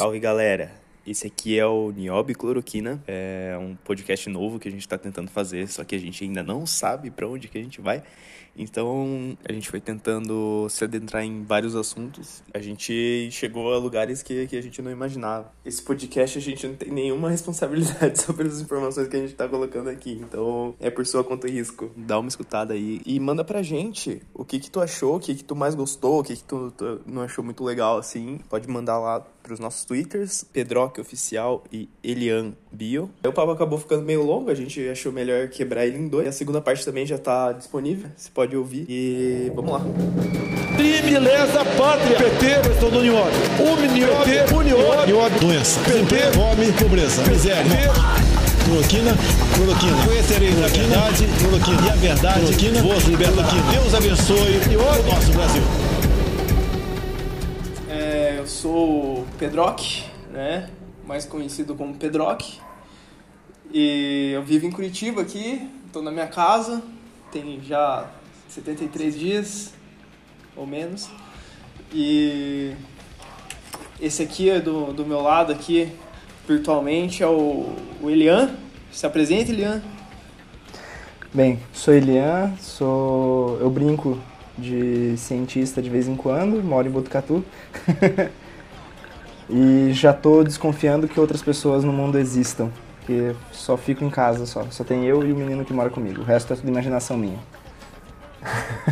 Salve galera! Esse aqui é o Niobe Cloroquina, é um podcast novo que a gente está tentando fazer, só que a gente ainda não sabe para onde que a gente vai. Então a gente foi tentando se adentrar em vários assuntos. A gente chegou a lugares que, que a gente não imaginava. Esse podcast a gente não tem nenhuma responsabilidade sobre as informações que a gente tá colocando aqui. Então é por sua conta e risco. Dá uma escutada aí e manda pra gente o que que tu achou, o que que tu mais gostou, o que que tu, tu não achou muito legal assim. Pode mandar lá pros nossos twitters, Pedroque Oficial e Elian Bio. O papo acabou ficando meio longo, a gente achou melhor quebrar ele em dois. A segunda parte também já tá disponível, você pode ouvir. E vamos lá. Beleza, pátria. PT, questão do Uniob. Uniob, PT, Uniob. Uniob, doença. PT, fome, pobreza, miséria. Cloroquina, cloroquina. Conhecerei a verdade, cloroquina. E a verdade, cloroquina, vos liberta. Deus abençoe o nosso Brasil. Sou o Pedroque, né? Mais conhecido como Pedroque. E eu vivo em Curitiba aqui, estou na minha casa, tem já 73 dias ou menos. E esse aqui é do, do meu lado aqui, virtualmente, é o, o Elian. Se apresenta, Elian. Bem, sou Elian, sou eu brinco de cientista de vez em quando, moro em Botucatu. e já tô desconfiando que outras pessoas no mundo existam, porque só fico em casa só, só tem eu e o menino que mora comigo. O resto é tudo imaginação minha.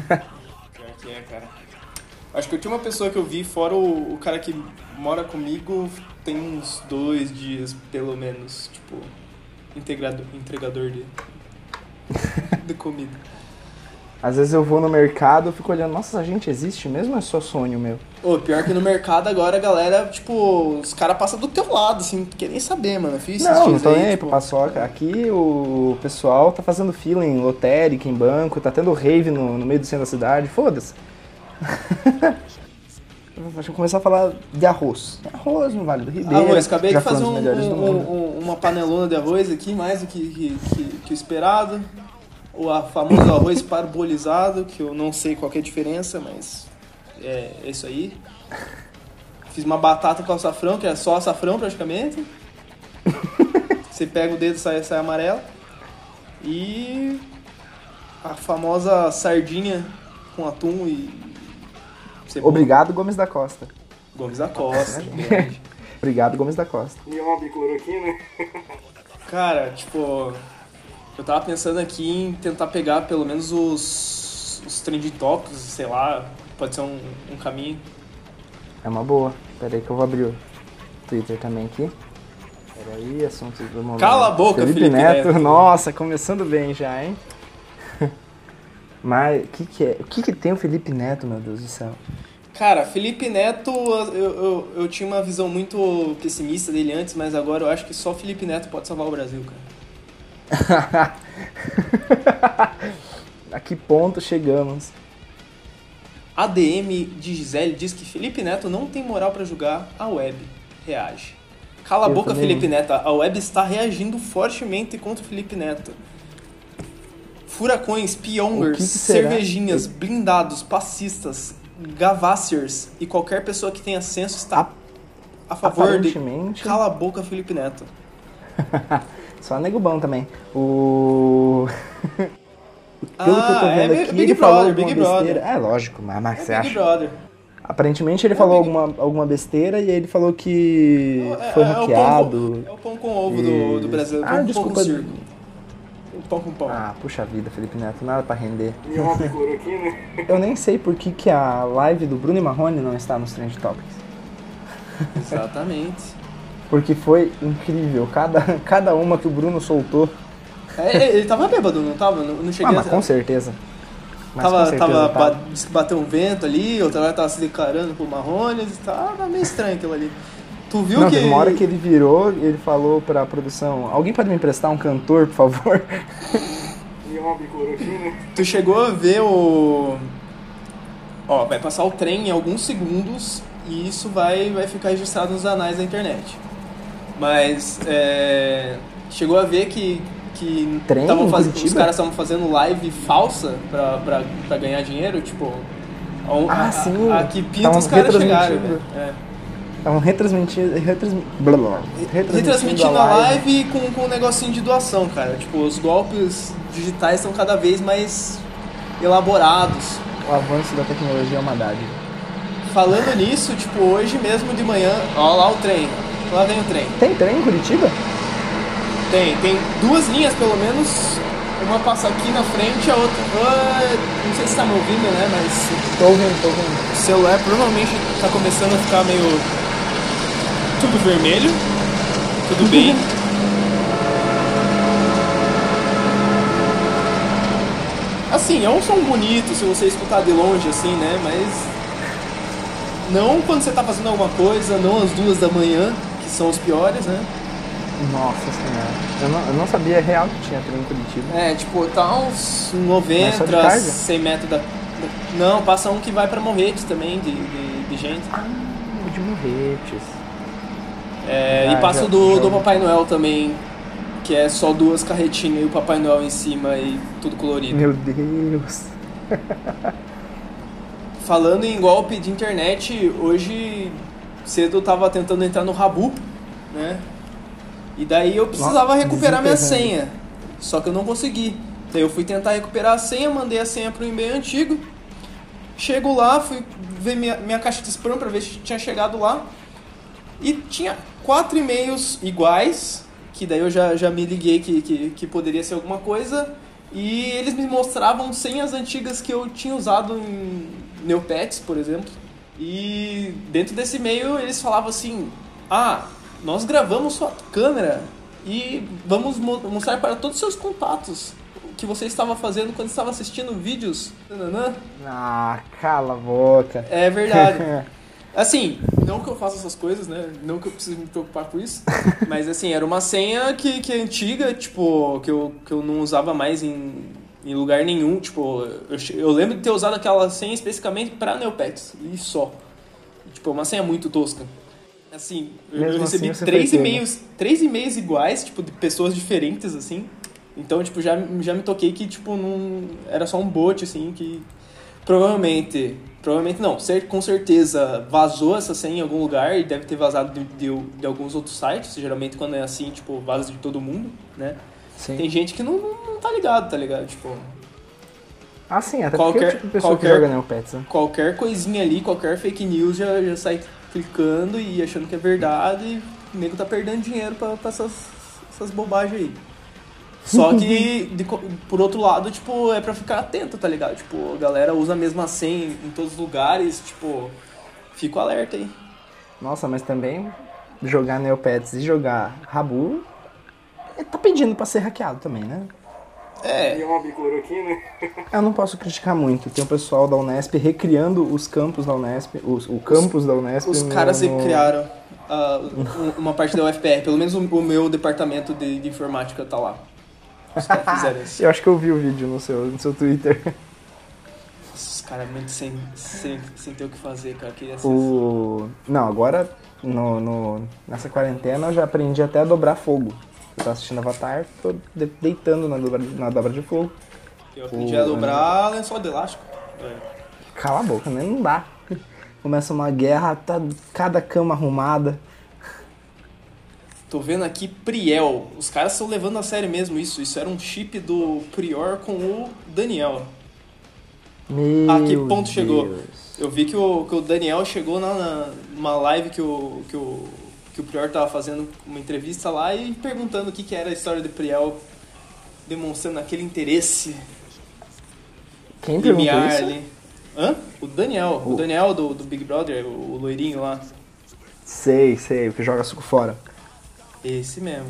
Pior que é, cara. Acho que a última pessoa que eu vi, fora o, o cara que mora comigo, tem uns dois dias, pelo menos, tipo, integrado, entregador de, de comida. Às vezes eu vou no mercado e fico olhando, nossa, a gente existe mesmo ou é só sonho meu? Ô, pior que no mercado agora a galera, tipo, os caras passam do teu lado, assim, não quer nem saber, mano. Eu fiz Não, não tô nem aí tipo, paçoca. Aqui o pessoal tá fazendo fila em lotérica, em banco, tá tendo rave no, no meio do centro da cidade, foda-se. Acho que vou começar a falar de arroz. Arroz no Vale do Ribeiro. Arroz, acabei de fazer um um, um- uma panelona de arroz aqui, mais do que, que, que- que o esperado. O famoso arroz parbolizado, que eu não sei qual que é a diferença, mas é, é isso aí. Fiz uma batata com açafrão, que é só açafrão praticamente. Você pega o dedo e sai, sai amarelo. E a famosa sardinha com atum e cebola. Obrigado, Gomes da Costa. Gomes da Costa. Obrigado, Gomes da Costa. Cara, tipo, eu tava pensando aqui em tentar pegar pelo menos os, os trending topics, sei lá, pode ser um, um caminho. É uma boa. Pera aí que eu vou abrir o Twitter também aqui. Pera aí, assuntos do momento. Cala a boca, Felipe Neto. Nossa, começando bem já, hein? Mas o que que é? O que que tem o Felipe Neto, meu Deus do céu? Cara, Felipe Neto, eu, eu, eu tinha uma visão muito pessimista dele antes, mas agora eu acho que só Felipe Neto pode salvar o Brasil, cara. A que ponto chegamos? ADM de Gisele diz que Felipe Neto não tem moral pra julgar, a web reage. Cala a Eu boca, também Felipe Neto. A web está reagindo fortemente contra o Felipe Neto. Furacões, piongers, cervejinhas, blindados, passistas, gavassiers e qualquer pessoa que tenha senso está a favor de... Cala a boca, Felipe Neto. Só nego bom também. O. Pelo que eu tô Ah, vendo é aqui, Big ele Brother, falou alguma Big besteira. Brother. É lógico, mas, mas você É Big acha? Brother. Aparentemente ele É falou Big- alguma, alguma besteira e ele falou que É, foi é o pão hackeado. com, é o pão com ovo do, do Brasil. Ah, pão desculpa. com circo. O pão com pão. Ah, puxa vida, Felipe Neto, nada pra render. Eu nem sei por que, que a live do Bruno e Marrone não está nos Trend Topics. Exatamente. Porque foi incrível, cada, cada uma que o Bruno soltou. É, ele tava bêbado, não tava? Não, não cheguei Ah, mas a... com certeza. Mas tava, com certeza tava, tava. que bateu um vento ali, outra hora tava se declarando pro Marrones, tava meio estranho aquilo ali. Tu viu Não, que... uma hora que ele virou e ele falou pra produção, alguém pode me emprestar um cantor, por favor? Tu chegou a ver o... Ó, vai passar o trem em alguns segundos e isso vai, vai ficar registrado nos anais da internet. Mas, é... Chegou a ver que... que Trem tavam faz-? Os caras estavam fazendo live falsa pra, pra, pra ganhar dinheiro, tipo... a- Ah, a- sim. A, a que pinta Tavam os caras chegaram. retransmitindo. velho. É. Estavam retransmitindo. Retransmi... blá, blá, blá. Retransmitindo a live com, com um negocinho de doação, cara. Tipo, os golpes digitais estão cada vez mais elaborados. O avanço da tecnologia é uma dádiva. Falando nisso, tipo, hoje mesmo de manhã, ó lá o trem. Lá vem o trem. Tem trem em Curitiba? Tem, tem duas linhas pelo menos. Uma passa aqui na frente, a outra. Ah, não sei se tá me ouvindo, né? Mas Tô ouvindo, tô ouvindo. o celular provavelmente tá começando a ficar meio. Tudo vermelho. Tudo bem. Assim, é um som bonito se você escutar de longe, assim, né? Mas. Não quando você tá fazendo alguma coisa, não às duas da manhã, que são os piores, né? Nossa senhora. Eu não, eu não sabia real que tinha trem em Curitiba. É, tipo, tá uns Mas só de 90, tarde? 100 metros da. Não, passa um que vai pra Morretes também, de, de, de gente. O de Morretes. É, Ah, e passa já- o do, já do. Papai Noel também, que é só duas carretinhas e o Papai Noel em cima e tudo colorido. Meu Deus. Falando em golpe de internet, hoje cedo eu tava tentando entrar no Rabu, né? E daí eu precisava recuperar minha senha. Só que eu não consegui. Daí eu fui tentar recuperar a senha, mandei a senha pro e-mail antigo. Chego lá, fui ver minha, minha caixa de spam pra ver se tinha chegado lá. E tinha quatro e-mails iguais, que daí eu já, já me liguei que, que, que poderia ser alguma coisa. E eles me mostravam senhas antigas que eu tinha usado em Neopets, por exemplo. E dentro desse e-mail eles falavam assim: Ah, nós gravamos sua câmera e vamos mo- mostrar para todos os seus contatos o que você estava fazendo quando estava assistindo vídeos. Nananã. Ah, cala a boca. É verdade. Assim, não que eu faça essas coisas, né? Não que eu precise me preocupar com isso. Mas assim, era uma senha que, que é antiga, tipo, que eu, que eu não usava mais em, em lugar nenhum. Tipo, eu, eu lembro de ter usado aquela senha especificamente pra Neopets. E só. Tipo, é uma senha muito tosca. Assim, eu, Mesmo recebi assim, três pego. e-mails, três e-mails iguais, tipo, de pessoas diferentes, assim. Então, tipo, já, já me toquei que, tipo, não... Era só um bot, assim, que provavelmente... Provavelmente não, com certeza vazou essa senha em algum lugar e deve ter vazado de, de, de alguns outros sites. Geralmente quando é assim, tipo, vaza de todo mundo, né? Sim. Tem gente que não, não, tá ligado, tá ligado? Tipo, Ah, sim, até porque é Qualquer- o tipo de pessoa qualquer- que joga Neopets, né? qualquer coisinha ali, qualquer fake news já, já sai clicando e achando que é verdade e o nego tá perdendo dinheiro pra, pra essas, essas bobagens aí. Só que, de por outro lado, tipo, é pra ficar atento, tá ligado? Tipo, a galera usa a mesma senha em todos os lugares, tipo, fico alerta aí. Nossa, mas também jogar Neopets e jogar Rabu é, tá pedindo pra ser hackeado também, né? É, Eu não posso criticar muito. Tem o pessoal da Unesp recriando os campos da Unesp, os, o campus da Unesp. os no- caras no- criaram ah, um- uma parte da UFPR, pelo menos o, o meu departamento de, de informática tá lá. Os caras fizeram isso. Eu acho que eu vi o vídeo no seu, no seu Twitter. Os caras muito sem, sem, sem ter o que fazer, cara. Queria ser O... Não, agora no, no- nessa quarentena eu já aprendi até a dobrar fogo. Eu tava assistindo Avatar, tô de- deitando na dobra, na dobra de fogo. Eu aprendi a dobrar lençol de elástico. É. Cala a boca, né? Não dá. Começa uma guerra, tá cada cama arrumada. Tô vendo aqui Priel. Os caras estão levando a sério mesmo isso. Isso era um chip do Prior com o Daniel. Meu A que ponto chegou? Deus. Eu vi que o, que o Daniel chegou na, na- numa live que o, que, o, que o Prior tava fazendo uma entrevista lá e perguntando o que, que era a história de Priel, demonstrando aquele interesse Quem perguntou isso? ali. Hã? O Daniel. O, Daniel do, do Big Brother, o, o loirinho lá. Sei, sei, o que joga suco fora. Esse mesmo.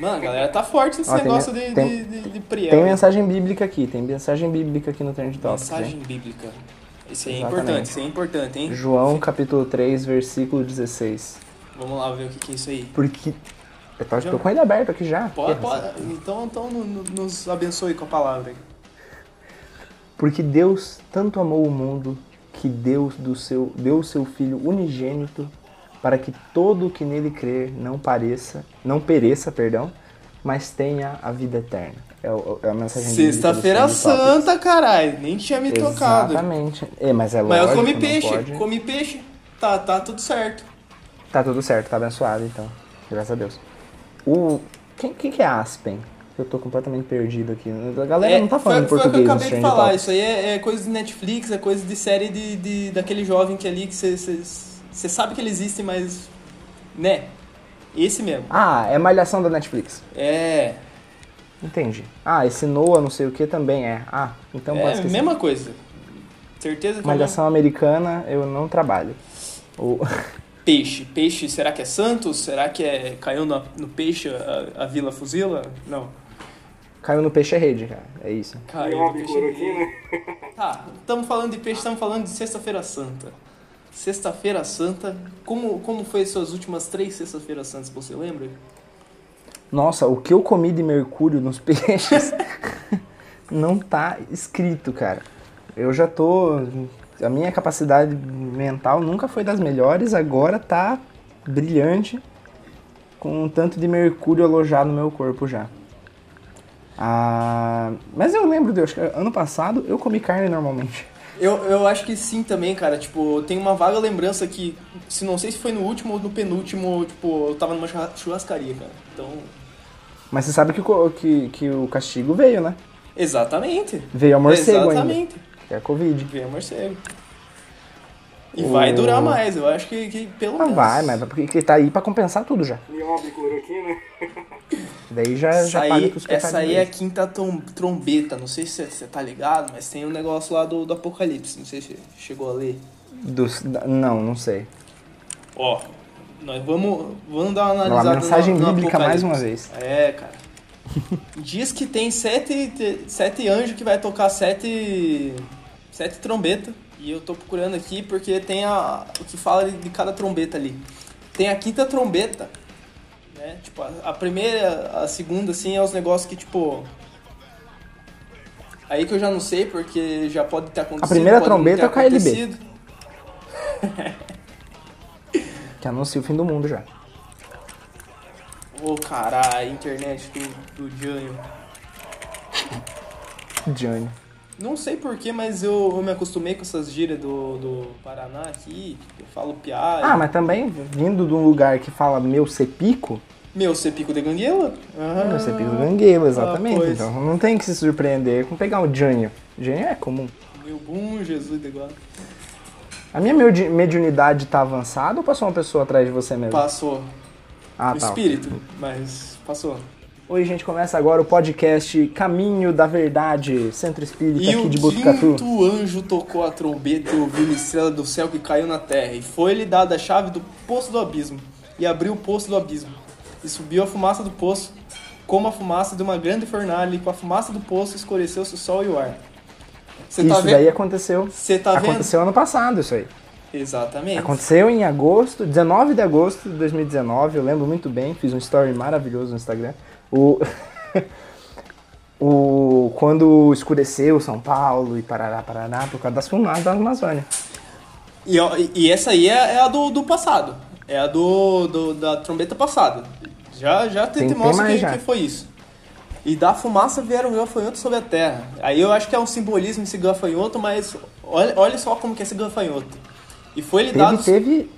Mano, a galera tá forte nesse Ó, tem negócio men- de, tem- de, de, de Priel. Tem mensagem bíblica aqui, tem mensagem bíblica aqui no Trend Topics. Mensagem hein? bíblica. Isso aí é Exatamente. importante, isso aí é importante, hein? João capítulo 3, versículo 16. Vamos lá ver o que, que é isso aí. Porque. Eu tô, tô com ele aberto aqui já. Pode, pode. Então, então no- no- nos abençoe com a palavra. Porque Deus tanto amou o mundo que Deus do seu, deu o seu Filho unigênito para que todo o que nele crer não pareça, não pereça, perdão, mas tenha a vida eterna. É, é a mensagem Sexta-feira. Santa, caralho. Nem tinha me tocado. Exatamente. É, mas é Mas lógico, eu comi peixe, comi peixe. Tá, tá tudo certo. Tá tudo certo, tá abençoado então. Graças a Deus. O. Quem, quem que é Aspen? Eu tô completamente perdido aqui. A galera não tá falando foi, português. Foi o que eu acabei de falar. Isso aí é, é, coisa de Netflix, é coisa de série de, de daquele jovem que ali que você sabe que ele existe, mas. Né? Esse mesmo. Ah, é Malhação da Netflix. É. Entendi. Ah, esse Noah não sei o que também é. Ah, então é, pode esquecer. mesma coisa. Certeza que Malhação eu... americana eu não trabalho. O... Peixe. Peixe, será que é Santos? Será que é caiu no, no peixe a, a Vila Fuzila? Não. Caiu no peixe é rede, cara. É isso. Caiu no peixe é rede. Tá, estamos falando de peixe, estamos falando de Sexta-feira Santa. Sexta-feira Santa, como, como foi suas últimas três Sextas-feiras Santas, você lembra? Nossa, o que eu comi de mercúrio nos peixes não tá escrito, cara. Eu já tô. A minha capacidade mental nunca foi das melhores, agora tá brilhante, com um tanto de mercúrio alojado no meu corpo já. Ah, mas eu lembro, de, acho que ano passado eu comi carne normalmente. Eu, eu acho que sim também, cara. Tipo, tem uma vaga lembrança que, se não sei se foi no último ou no penúltimo, tipo, eu tava numa churrascaria, cara. Então. Mas você sabe que, o- que, que o castigo veio, né? Exatamente. Veio a morcego Exatamente. ainda. Que é a Covid. Veio a morcego. E O- vai durar mais, eu acho que, que pelo Ah, menos. vai, mas porque ele tá aí pra compensar tudo já. Nióbio, cloroquina. Daí já, Essa já aí, paga com os essa aí é a quinta trom- trombeta, não sei se você tá ligado, mas tem um negócio lá do, do Apocalipse, não sei se chegou a ler. Da- não, não sei. Ó, nós vamos, vamos dar uma Uma analisada mensagem no, no bíblica mais Apocalipse. uma vez. É, cara. Diz que tem sete, te- sete anjos que vai tocar sete, sete trombetas. E eu tô procurando aqui porque tem a, o que fala de, de cada trombeta ali. Tem a quinta trombeta. Né? Tipo, a, a primeira, a segunda, assim, é os negócios que, tipo... Aí que eu já não sei, porque já pode ter acontecido. primeira pode não trombeta é o KLB. Que anuncia o fim do mundo já. Ô, caralho, a internet do, do Jânio. Johnny. Não sei porquê, mas eu, eu me acostumei com essas gírias do, do Paraná aqui. tipo, Eu falo piá. Ah, mas também vindo de um lugar que fala meu sepico, Meu, você pico de ganguela? Ah, meu sepico do gangueiro, exatamente. ah, então não tem que se surpreender com pegar o Jânio. Jânio é comum. Meu bom Jesus de glória. A minha medi- mediunidade tá avançada ou passou uma pessoa atrás de você mesmo? Passou. ah, o tá. espírito, mas passou. Oi, gente, começa agora o podcast Caminho da Verdade, Centro Espírita E aqui o de Botucatu. quinto anjo tocou a trombeta e ouviu uma estrela do céu que caiu na terra. E foi-lhe dada a chave do poço do abismo. E abriu o poço do abismo. E subiu a fumaça do poço, como a fumaça de uma grande fornalha. E com a fumaça do poço escureceu-se o sol e o ar. Você Isso tá daí aconteceu. Você tá vendo? aconteceu ano passado isso aí. Exatamente. Aconteceu em agosto, 19 de agosto de 2019, eu lembro muito bem, fiz um story maravilhoso no Instagram. O, o quando escureceu São Paulo e Parará, Paraná, por causa das fumaças da Amazônia. E, e- essa aí é, é a do, do passado. É a do, do- da trombeta passada. Já, já te, Tem- te mostra que, que foi isso. E da fumaça vieram gafanhotos sobre a terra. Aí eu acho que é um simbolismo esse gafanhoto, mas olha, olha só como que é esse gafanhoto. E foi lhe Teve, dado... teve,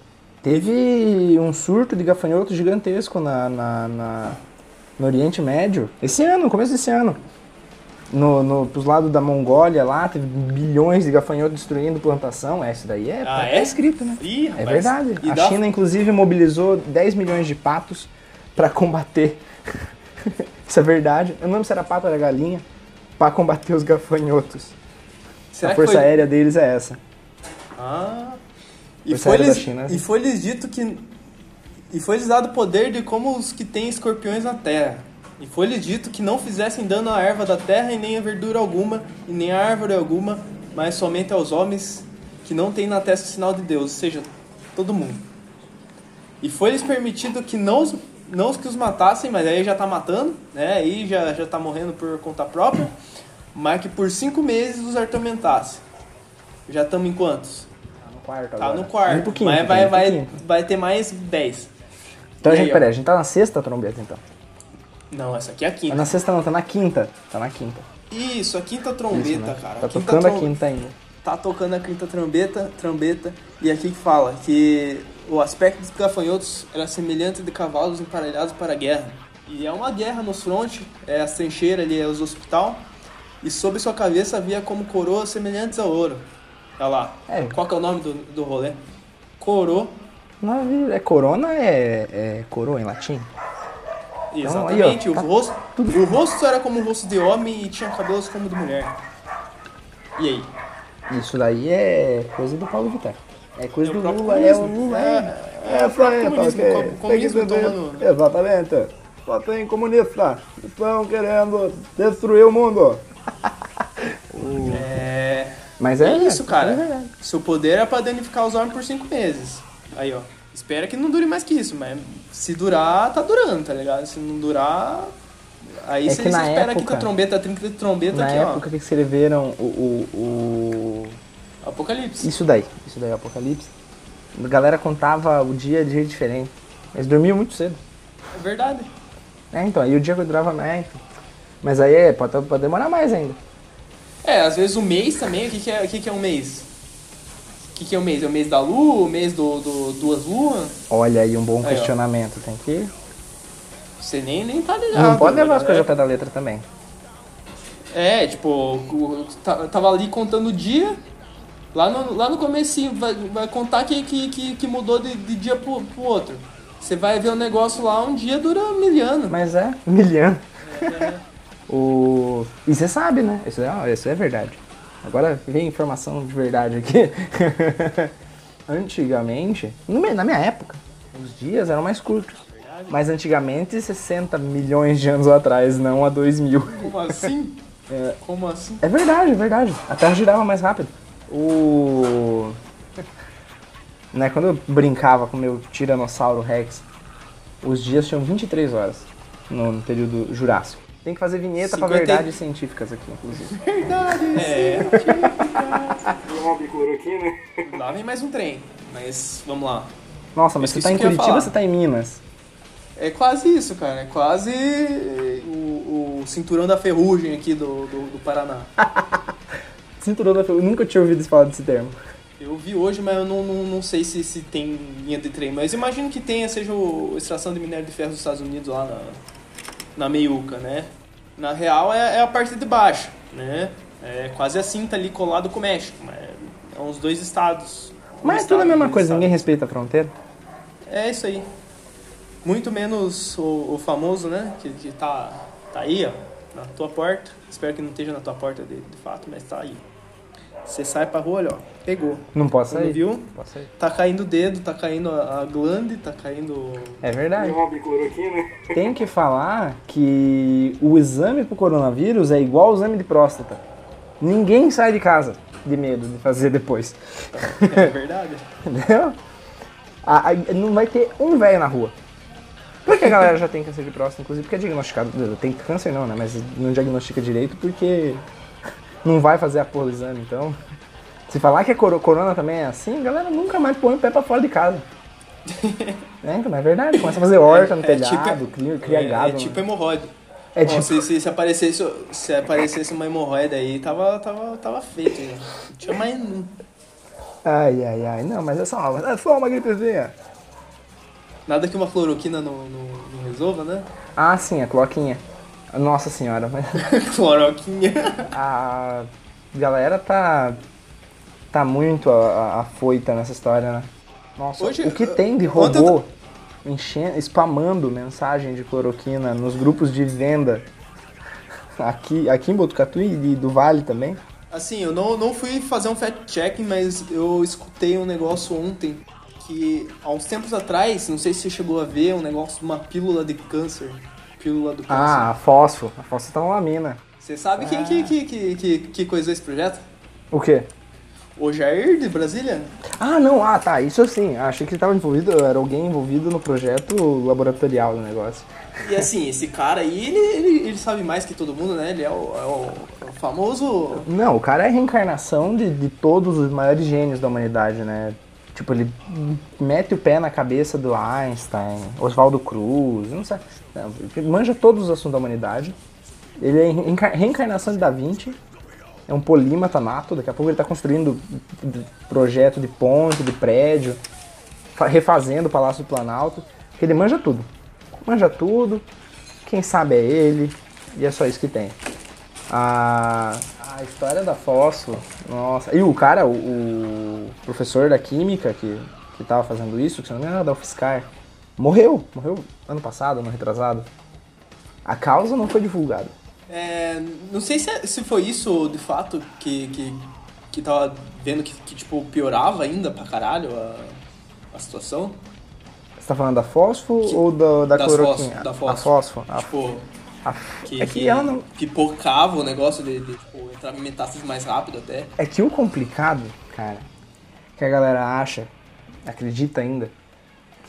teve um surto de gafanhoto gigantesco na, na, na- no Oriente Médio. Esse ano, no começo desse ano. No, no, pros lados da Mongólia lá, teve bilhões de gafanhotos destruindo plantação. É, isso daí é, Ah, é? escrito, né? Ih, É rapaz. verdade. E a China, inclusive, mobilizou 10 milhões de patos para combater. Isso é verdade. Eu não lembro se era pato ou era galinha. Para combater os gafanhotos. Será a força foi- aérea deles é essa. Ah. E foi-lhes da China. e foi-lhes dito que. E foi-lhes dado poder de como os que têm escorpiões na terra. E foi-lhes dito que não fizessem dano à erva da terra e nem a verdura alguma, e nem a árvore alguma, mas somente aos homens que não têm na testa o sinal de Deus, ou seja, todo mundo. E foi-lhes permitido que não os, não os que os matassem, mas aí já tá matando, né? Aí já, já tá morrendo por conta própria, mas que por cinco meses os atormentasse. Já estamos em quantos? Tá no quarto Tá agora. no quarto. Mas tá vai, vai, vai ter mais 10. Então, E gente, aí, peraí, a gente tá na sexta trombeta, então. Não, essa aqui é a quinta. Na sexta não, tá na quinta. Tá na quinta. Isso, a quinta trombeta, Isso, né? cara. Tá a tocando trom- a quinta ainda. Tá tocando a quinta trombeta, trombeta. E aqui que fala que o aspecto dos gafanhotos era semelhante de cavalos emparelhados para a guerra. E é uma guerra nos fronte, é as trincheiras ali, é os hospital. E sobre sua cabeça havia como coroas semelhantes a ouro. Olha lá. É. Qual que é o nome do, do rolê? É corona, é, é coroa em latim? Exatamente. aí, ó, o, tá rosto, o rosto era como o rosto de homem e tinha cabelos como de mulher. E aí? Isso daí é coisa do Paulo Vittar. É coisa É o do Lula, é o. Lula. É, É, é o tá comunismo, ok. o Tem que comunismo tomando- Exatamente. Só tem comunista. Estão querendo destruir o mundo. É. Mas É é isso, cara. é. Seu poder é pra danificar os homens por cinco meses. Aí, ó. Espera que não dure mais que isso, mas se durar, tá durando, tá ligado? Se não durar. Aí É você espera aqui época- com a trombeta, trinca de trombeta Na aqui, época que escreveram o, o, o-. Apocalipse. Isso daí. Isso daí, Apocalipse. A galera contava o dia de jeito diferente. Eles dormiam muito cedo. É verdade. É, então, aí o dia que durava mais. então. Mas aí é, pode, pode demorar mais ainda. É, às vezes o mês também, o que, que, é, o que, que é um mês? O que, que é um mês? É o mês da lua, o mês do, do duas luas? Olha aí um bom Aí, ó. questionamento. Tem que. Você nem, nem tá ligado. Não pode levar as né? coisas ao pé da letra também. É, tipo, o- tá- tava ali contando o dia, lá no, lá no comecinho, vai, vai contar que, que, que, mudou de, de dia pro, pro outro. Você vai ver o negócio lá, um dia dura mil anos. Mas é, milhão. o... E você sabe, né? Isso é, isso é verdade. Agora vem informação de verdade aqui. Antigamente, na minha época, os dias eram mais curtos. Mas antigamente, 60 milhões de anos atrás, não a 2 mil. Como assim? Como assim? É verdade, é verdade. A Terra girava mais rápido. O. Né, quando eu brincava com meu Tiranossauro Rex, os dias tinham 23 horas no, no período Jurássico. Tem que fazer vinheta pra 50 e- verdades científicas aqui, inclusive. É, cloroquina. lá vem mais um trem. Mas vamos lá. Nossa, mas você tá em Curitiba ou você tá em Minas? É quase isso, cara. É quase o, o cinturão da ferrugem aqui do, do, do Paraná. Cinturão da Eu nunca tinha ouvido falar desse termo. Eu vi hoje, mas eu não, não, não sei se, se tem linha de trem. Mas imagino que tenha, seja o extração de minério de ferro dos Estados Unidos lá na, na meiuca, né? Na real é, é a parte de baixo, né? É quase assim, tá ali colado com o México. Mas é uns dois estados. Um Mas é estado, tudo a mesma coisa, estados. ninguém respeita a fronteira. É isso aí. Muito menos o, o famoso, né? Que, que tá, tá aí, ó, na tua porta. Espero que não esteja na tua porta de, de fato, mas tá aí. Você sai pra rua, olha, ó, pegou. Não posso Quando sair. viu? Não posso sair. Tá caindo o dedo, tá caindo a, a glande, tá caindo. É verdade. Tem que falar que o exame pro coronavírus é igual ao exame de próstata. Ninguém sai de casa de medo de fazer depois. É verdade. Entendeu? A- a- não vai ter um velho na rua. Porque a galera já tem câncer de próstata, inclusive, porque é diagnosticado. Tem câncer não, né? Mas não diagnostica direito porque não vai fazer a porra do exame. Então, se falar que a coro- corona também é assim, a galera nunca mais põe o pé pra fora de casa. é, então, é verdade. Começa a fazer horta no É telhado, tipo- cria, cria é, gado. é tipo hemorroide. É tipo- se, se, se aparecesse, se aparecesse uma hemorroida aí, tava, tava, tava feito. Não tinha mais. Ai, ai, ai. Não, mas é só uma, é só uma gripezinha. Nada que uma cloroquina não, não, não resolva, né? Ah, sim, a cloquinha. Nossa senhora, mas Cloroquinha. a galera tá tá muito afoita nessa história, né? Nossa, Hoje, o que tem de ontem eu robô enchendo, spamando mensagem de cloroquina nos grupos de venda aqui, aqui em Botucatu e do Vale também? Assim, eu não, não fui fazer um fact-checking, mas eu escutei um negócio ontem que, há uns tempos atrás, não sei se você chegou a ver, um negócio de uma pílula de câncer. Pílula do câncer. Ah, a fósforo. A fosfetamina. Você sabe quem que, que, que, que, que coisou esse projeto? O quê? O Jair de Brasília? Ah, não, ah, tá, isso sim. Achei que ele tava envolvido, era alguém envolvido no projeto laboratorial do negócio. E assim, esse cara aí, ele, ele, ele sabe mais que todo mundo, né? Ele é o, é o, é o famoso. Não, o cara é a reencarnação de, de todos os maiores gênios da humanidade, né? Tipo, ele mete o pé na cabeça do Einstein, Oswaldo Cruz, não sei. Ele manja todos os assuntos da humanidade. Ele é reencarnação de Da Vinci. É um polímata nato. Daqui a pouco ele tá construindo projeto de ponte, de prédio. fa- refazendo o Palácio do Planalto, ele manja tudo. Manja tudo, quem sabe é ele, e é só isso que tem. A, a história da Fósforo, nossa. E o cara, o, o professor da Química que, que tava fazendo isso, que se não me engano era da UFSCar, morreu. Morreu ano passado, ano retrasado. A causa não foi divulgada. É, não sei se, se foi isso de fato que, que, que tava vendo que, que, tipo, piorava ainda pra caralho a, a situação. Você tá falando da fósforo Que- ou da, da das cloroquina? fósforo, da A fósforo. fósforo. A- Tipo, a- que, é que ela não... que pocava o negócio de, de tipo, entrar em metástase mais rápido até. É que o complicado, cara, que a galera acha, acredita ainda,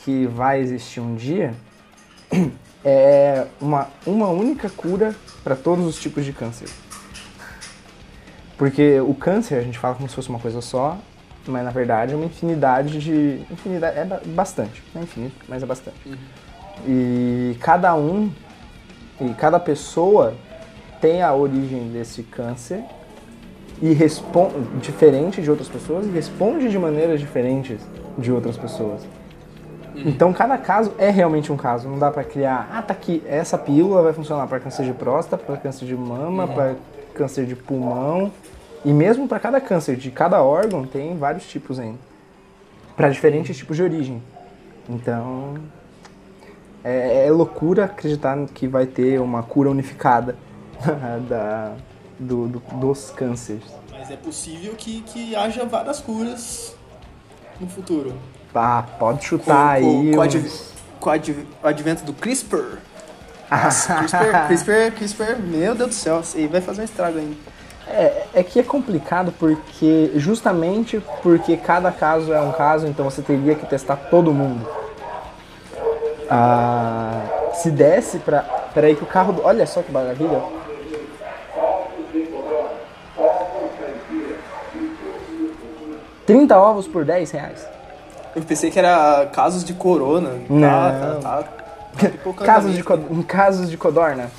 que vai existir um dia, é uma, uma única cura para todos os tipos de câncer. Porque o câncer a gente fala como se fosse uma coisa só, mas na verdade é uma infinidade de. Infinidade, é ba- bastante. Não é infinito, mas é bastante. E cada um, e cada pessoa tem a origem desse câncer e responde diferente de outras pessoas e responde de maneiras diferentes de outras pessoas. Então cada caso é realmente um caso, não dá pra criar, ah, tá aqui, essa pílula vai funcionar para câncer de próstata, para câncer de mama, para câncer de pulmão e mesmo para cada câncer de cada órgão tem vários tipos ainda. Para diferentes tipos de origem. Então é, é loucura acreditar que vai ter uma cura unificada da, do- do- dos cânceres. Mas é possível que, que haja várias curas no futuro. Ah, pode chutar com, aí. com, uns- adv- com adv- o advento do CRISPR. Nossa, CRISPR, CRISPR, CRISPR, meu Deus do céu, isso aí vai fazer um estrago ainda. É, é que é complicado porque justamente porque cada caso é um caso, então você teria que testar todo mundo. Ah, se desse pra. Peraí que o carro. do- Olha só que maravilha. Trinta ovos por 10 reais. Eu pensei que era casos de corona. Não. Tá, tá, tá, tá pipocando Casos de, co- casos de codorna.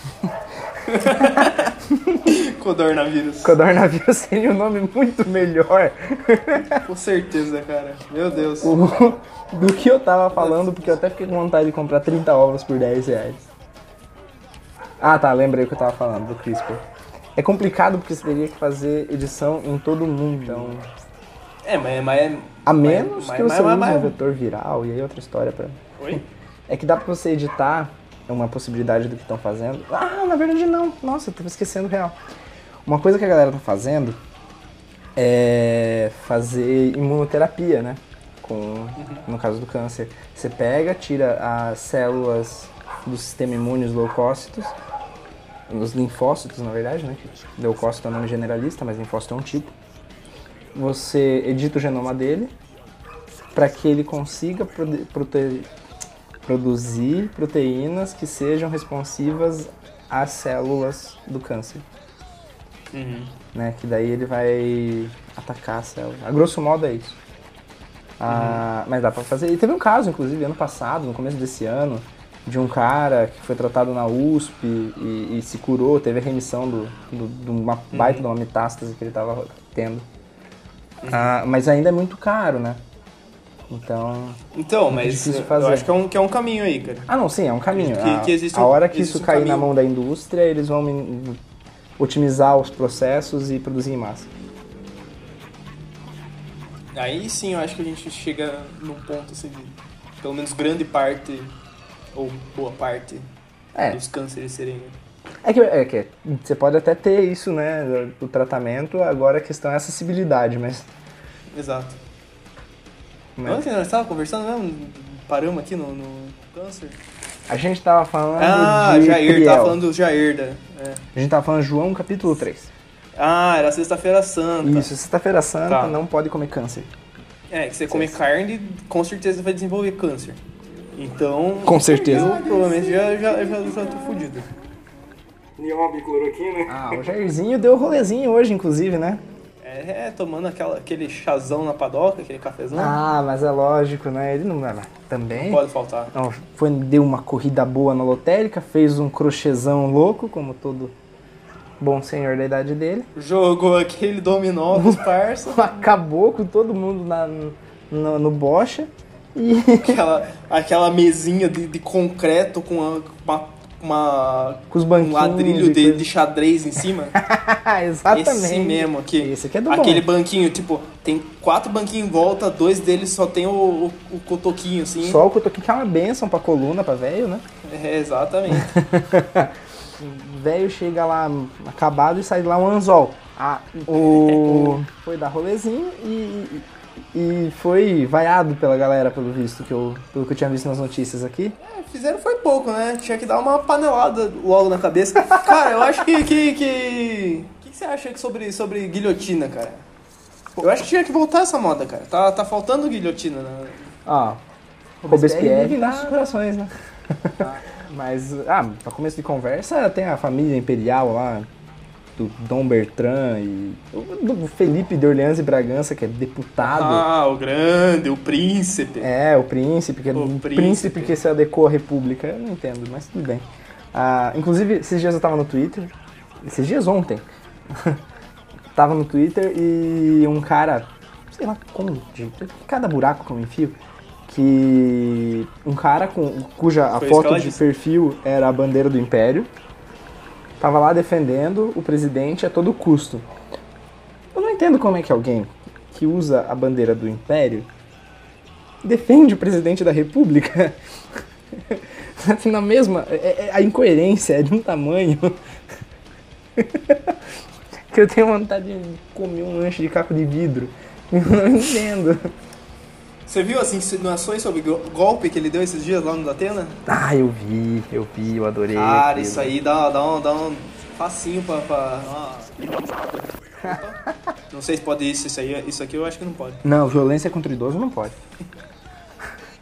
Codornavírus. Codornavírus seria um nome muito melhor. Com certeza, cara. Meu Deus. o- do que eu tava falando, porque eu até fiquei com vontade de comprar 30 ovos por 10 reais. Ah, tá, lembrei o que eu tava falando, do CRISPR. É complicado porque você teria que fazer edição em todo mundo, então... É, mas, mas A menos mas- que mas- você mas- use mas- um vetor viral, e aí outra história pra... Oi? É que dá pra você editar, é uma possibilidade do que estão fazendo. Ah, na verdade não. Nossa, eu tava esquecendo real. Uma coisa que a galera tá fazendo é fazer imunoterapia, né? Com, no caso do câncer. Você pega, tira as células do sistema imune, os leucócitos, os linfócitos, na verdade, né? Leucócito é um nome generalista, mas linfócito é um tipo. Você edita o genoma dele para que ele consiga prote- produzir proteínas que sejam responsivas às células do câncer. Uhum. Né? Que daí ele vai atacar a célula. A grosso modo é isso. Ah, Mas dá pra fazer. E teve um caso, inclusive, ano passado, no começo desse ano, de um cara que foi tratado na USP e, e se curou, teve a remissão do, do- de uma baita de uma metástase que ele tava tendo. Ah, mas ainda é muito caro, né? Então. Então, mas eu acho que é, um, que é um caminho aí, cara. Ah, não, sim, é um caminho. Que- a, que a hora que isso um cair na mão da indústria, eles vão otimizar os processos e produzir em massa. Aí sim eu acho que a gente chega num ponto assim de pelo menos grande parte ou boa parte É. dos cânceres serem. É que, é que você pode até ter isso, né, do tratamento, agora a questão é a acessibilidade, mas... Exato. Onde que nós estávamos conversando mesmo? Paramos aqui no, no câncer? a gente tava falando Ah, de Jair, Priel. tava falando do Jair, da, é. A gente tava falando João capítulo 3. Ah, era sexta-feira santa. Isso, sexta-feira santa Tá. não pode comer câncer. É, que você comer carne, com certeza vai desenvolver câncer. Então. Com certeza. Eu provavelmente já, já, já, já tô fudido. Ah, o Jairzinho deu rolezinho hoje, inclusive, né? É, tomando aquela, aquele chazão na padoca, aquele cafezão. Ah, mas é lógico, né? Ele não lá. Também. Pode faltar. Não, foi, deu uma corrida boa na lotérica, fez um crochêzão louco, como todo bom senhor da idade dele. Jogou aquele dominó dos parça. Acabou com todo mundo na, no, no bocha. E Aquela, aquela mesinha de, de concreto com a- uma, uma- com os um banquinhos. ladrilho e de, de xadrez em cima. Exatamente. Esse mesmo aqui. Esse aqui é do Aquele bom. banquinho, tipo, tem quatro banquinhos em volta, dois deles só tem o, o, o cotoquinho, assim. Só o cotoquinho que é uma benção pra coluna, pra velho, né? É, exatamente. velho chega lá acabado e sai de lá um anzol. Ah, o... foi dar rolezinho e, e foi vaiado pela galera, pelo visto, que eu, pelo que eu tinha visto nas notícias aqui. É, Fizeram foi pouco, né? Tinha que dar uma panelada logo na cabeça. Cara, eu acho que. que, que... O que que você acha que sobre, sobre guilhotina, cara? Eu acho que tinha que voltar essa moda, cara. Tá, tá faltando guilhotina, né? Ah, Robespierre vive nossos corações, né? Mas, ah, pra começo de conversa, tem a família imperial lá, do Dom Bertrand e do Felipe de Orleans e Bragança, que é deputado. Ah, o grande, o príncipe. É, o príncipe, que é O príncipe. príncipe. que se adequou à república. Eu não entendo, mas tudo bem. Ah, inclusive, esses dias eu tava no Twitter, esses dias ontem, tava no Twitter e um cara, sei lá como, de cada buraco que eu me enfio, que um cara com, cuja a Foi foto de perfil era a bandeira do Império, tava lá defendendo o presidente a todo custo. Eu não entendo como é que alguém que usa a bandeira do Império defende o presidente da República. Assim, na mesma. é- é- a incoerência é de um tamanho. que eu tenho vontade de comer um lanche de caco de vidro. Eu não entendo. Você viu as insinuações sobre go- golpe que ele deu esses dias lá no Datena? Ah, eu vi, eu vi, eu adorei. Cara, aquilo. isso aí dá, dá, um, dá um facinho pra. pra Não sei se pode isso, isso, aí, isso aqui eu acho que não pode. Não, violência contra o idoso não pode.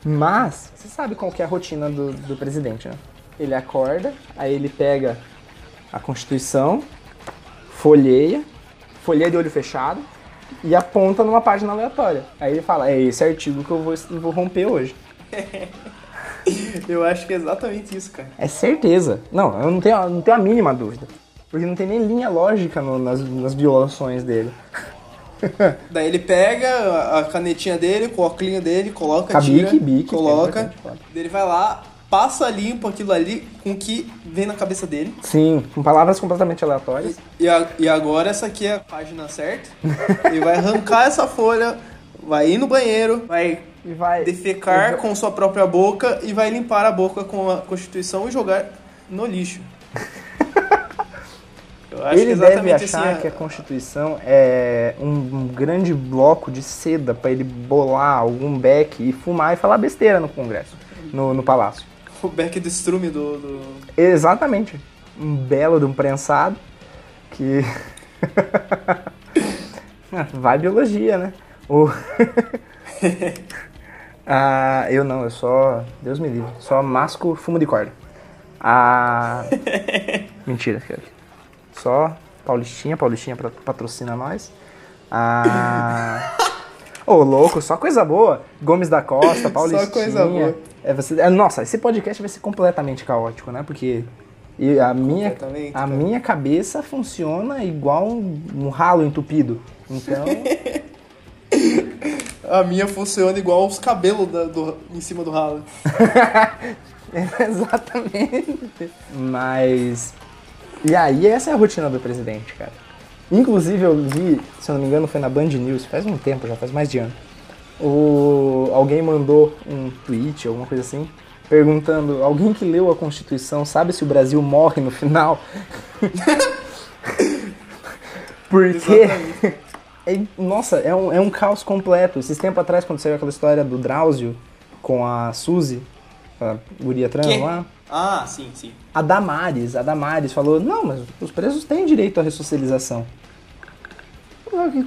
Mas, você sabe qual que é a rotina do, do presidente, né? Ele acorda, aí ele pega a Constituição, folheia, folheia de olho fechado e aponta numa página aleatória. Aí ele fala, é esse artigo que eu vou, vou romper hoje. Eu acho que é exatamente isso, cara. É certeza. Não, eu não tenho, eu não tenho a mínima dúvida. Porque não tem nem linha lógica no- nas, nas violações dele. Daí ele pega a- canetinha dele, o óculos dele, coloca, a tira, bique, bique, coloca. é ele vai lá, passa limpo aquilo ali com o que vem na cabeça dele. Sim, com palavras completamente aleatórias. E, a- e agora essa aqui é a página certa. ele vai arrancar essa folha, vai ir no banheiro, vai E vai. defecar com sua própria boca e vai limpar a boca com a Constituição e jogar no lixo. Ele deve achar assim, que a Constituição é um, um grande bloco de seda pra ele bolar algum beck e fumar e falar besteira no Congresso, no, no Palácio. O beck do estrume do, do- Exatamente. Um belo de um prensado que. Vai biologia, né? O... ah, eu não, eu só. Deus me livre. Só masco fumo de corda. Ah. Mentira, cara. Só Paulistinha, Paulistinha patrocina nós. Ah. Ô, louco, só coisa boa. Gomes da Costa, Paulistinha. coisa boa. É, você, é, nossa, esse podcast vai ser completamente caótico, né? Porque e a, minha, a minha cabeça funciona igual um, um ralo entupido. Então, A minha funciona igual os cabelos da- do- em cima do ralo. exatamente. Mas. E aí, essa é a rotina do presidente, cara. Inclusive, eu vi, se eu não me engano, foi na Band News, faz um tempo já, faz mais de ano. O, alguém mandou um tweet, alguma coisa assim, perguntando: alguém que leu a Constituição sabe se o Brasil morre no final? Porque. É- nossa, é um, é um caos completo. Esses tempos atrás, quando saiu aquela história do Drauzio com a Suzy, a guria trans Que? lá. Ah, sim, sim. A Damares, a Damares falou, não, mas os presos têm direito à ressocialização.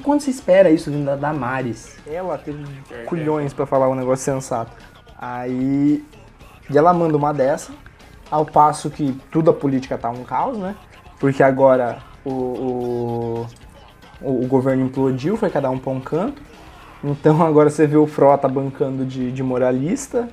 Quando se espera isso vindo da Damares? Ela teve culhões pra falar um negócio sensato. Aí. E ela manda uma dessa, ao passo que tudo a política tá um caos, né? Porque agora o, o, o, governo implodiu, foi cada um pra um canto. Então agora você vê o Frota bancando de, de moralista.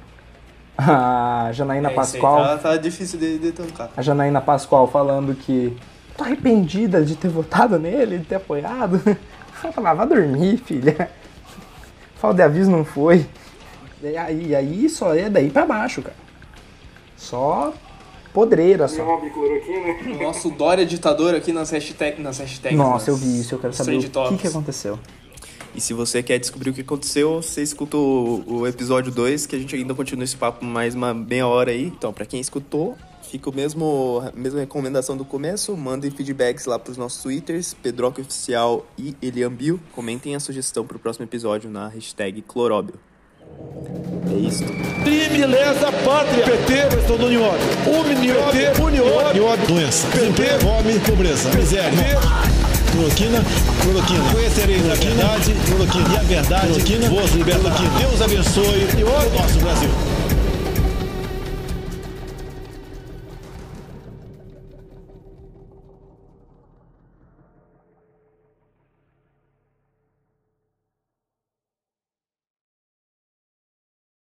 A Janaína É, Pascoal Tá, tá difícil de, de tancar. a Janaína Pascoal falando que tô arrependida de ter votado nele, de ter apoiado. Eu falava, vá dormir, filha. Falta de aviso não foi. E aí, e aí só é daí pra baixo, cara. Só podreira só. O nosso Dória ditador aqui nas hashtags. Nas hashtags Nossa, eu nas- vi isso, eu quero saber o que, que aconteceu. E se você quer descobrir o que aconteceu, você escuta o, o episódio 2, que a gente ainda continua esse papo mais uma meia hora aí. Então, pra quem escutou, fica o mesmo a mesma recomendação do começo. Mandem feedbacks lá pros nossos twitters, Pedroca Oficial e Eliambio. Comentem a sugestão pro próximo episódio na hashtag Cloróbio. É isso. Crime lesa pátria. PT, questão do Nióbio. O PT, Unióbio. Nióbio, doença. PT, fome, pobreza, miséria. Cloroquina, cloroquina. Conhecerei a verdade, cloroquina. E a verdade, cloroquina, vos liberta. Deus abençoe o nosso Brasil.